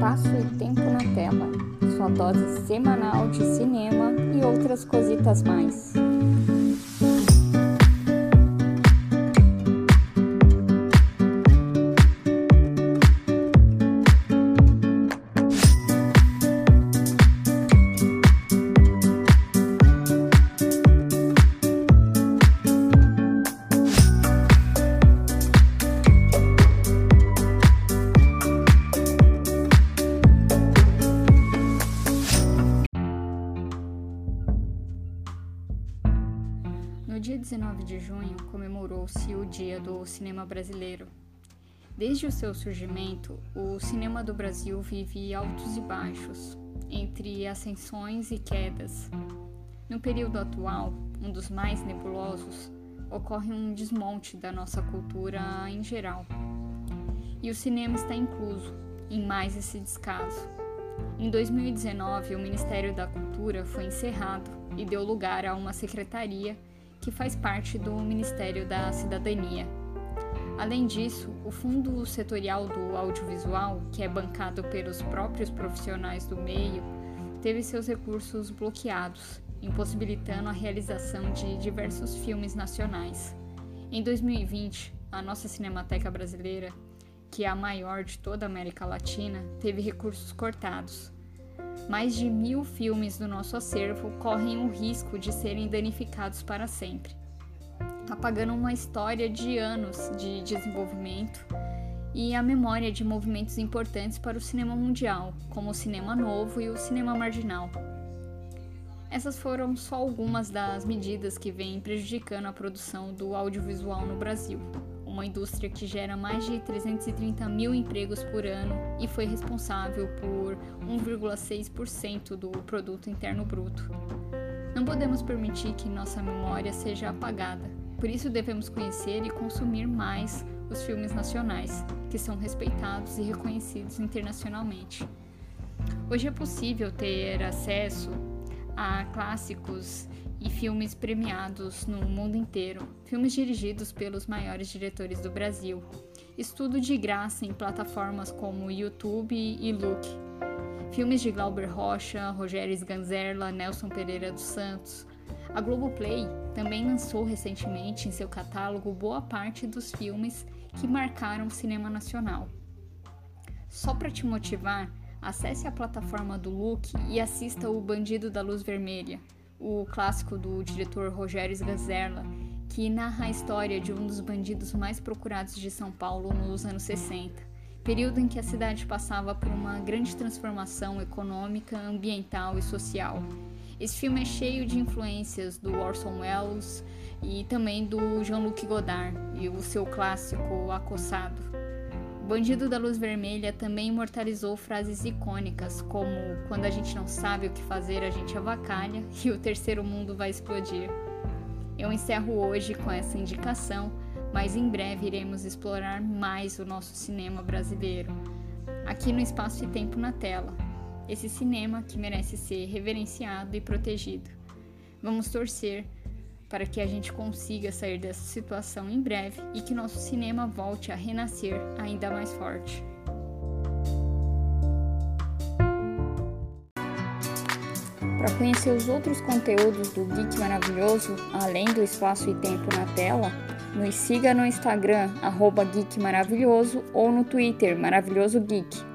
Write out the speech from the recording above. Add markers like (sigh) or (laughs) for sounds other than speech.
Espaço e Tempo na Tela, sua dose semanal de cinema e outras cositas mais. No dia 19 de junho comemorou-se o Dia do Cinema Brasileiro. Desde o seu surgimento, o cinema do Brasil vive altos e baixos, entre ascensões e quedas. No período atual, um dos mais nebulosos, ocorre um desmonte da nossa cultura em geral. E o cinema está incluso em mais esse descaso. Em 2019, o Ministério da Cultura foi encerrado e deu lugar a uma secretaria que faz parte do Ministério da Cidadania. Além disso, o Fundo Setorial do Audiovisual, que é bancado pelos próprios profissionais do meio, teve seus recursos bloqueados, impossibilitando a realização de diversos filmes nacionais. Em 2020, a nossa Cinemateca Brasileira, que é a maior de toda a América Latina, teve recursos cortados mais de mil filmes do nosso acervo correm o risco de serem danificados para sempre, apagando uma história de anos de desenvolvimento e a memória de movimentos importantes para o cinema mundial, como o cinema novo e o cinema marginal. Essas foram só algumas das medidas que vêm prejudicando a produção do audiovisual no Brasil uma indústria que gera mais de 330 mil empregos por ano e foi responsável por 1,6% do produto interno bruto. Não podemos permitir que nossa memória seja apagada. Por isso devemos conhecer e consumir mais os filmes nacionais, que são respeitados e reconhecidos internacionalmente. Hoje é possível ter acesso a clássicos e filmes premiados no mundo inteiro, filmes dirigidos pelos maiores diretores do Brasil. Estudo de graça em plataformas como YouTube e Look. Filmes de Glauber Rocha, Rogério Sganzerla, Nelson Pereira dos Santos. A Globoplay também lançou recentemente em seu catálogo boa parte dos filmes que marcaram o cinema nacional. Só para te motivar, acesse a plataforma do Look e assista O Bandido da Luz Vermelha, o clássico do diretor Rogério Sgazerla, que narra a história de um dos bandidos mais procurados de São Paulo nos anos 60, período em que a cidade passava por uma grande transformação econômica, ambiental e social. Esse filme é cheio de influências do Orson Welles e também do Jean-Luc Godard e o seu clássico Acossado. Bandido da Luz Vermelha também imortalizou frases icônicas como quando a gente não sabe o que fazer, a gente avacalha (laughs) e o terceiro mundo vai explodir. Eu encerro hoje com essa indicação, mas em breve iremos explorar mais o nosso cinema brasileiro, aqui no Espaço e Tempo na Tela. Esse cinema que merece ser reverenciado e protegido. Vamos torcer para que a gente consiga sair dessa situação em breve e que nosso cinema volte a renascer ainda mais forte. Para conhecer os outros conteúdos do Geek Maravilhoso, além do espaço e tempo na tela, nos siga no Instagram, arroba Geek Maravilhoso, ou no Twitter, Maravilhoso Geek.